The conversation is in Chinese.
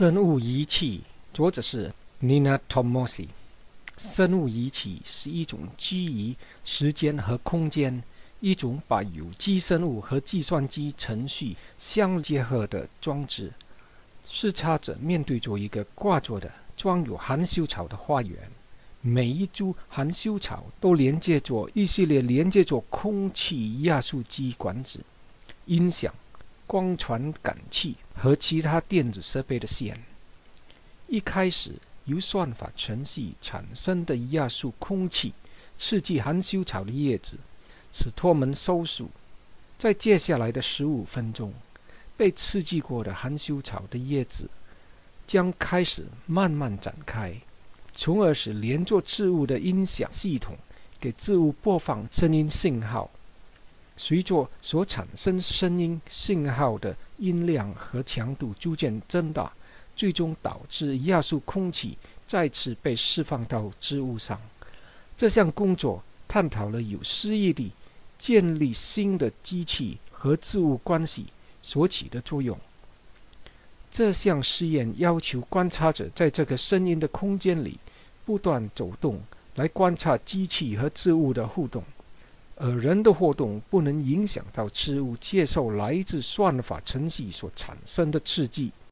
生物仪器，作者是 Nina Tomosi。生物仪器是一种基于时间和空间、一种把有机生物和计算机程序相结合的装置。视察者面对着一个挂着的装有含羞草的花园，每一株含羞草都连接着一系列连接着空气压缩机管子、音响。光传感器和其他电子设备的线。一开始由算法程序产生的压缩空气刺激含羞草的叶子，使它们收缩。在接下来的十五分钟，被刺激过的含羞草的叶子将开始慢慢展开，从而使连着植物的音响系统给植物播放声音信号。随着所产生声音信号的音量和强度逐渐增大，最终导致压缩空气再次被释放到织物上。这项工作探讨了有诗意地建立新的机器和织物关系所起的作用。这项试验要求观察者在这个声音的空间里不断走动，来观察机器和织物的互动。而人的活动不能影响到事物接受来自算法程序所产生的刺激。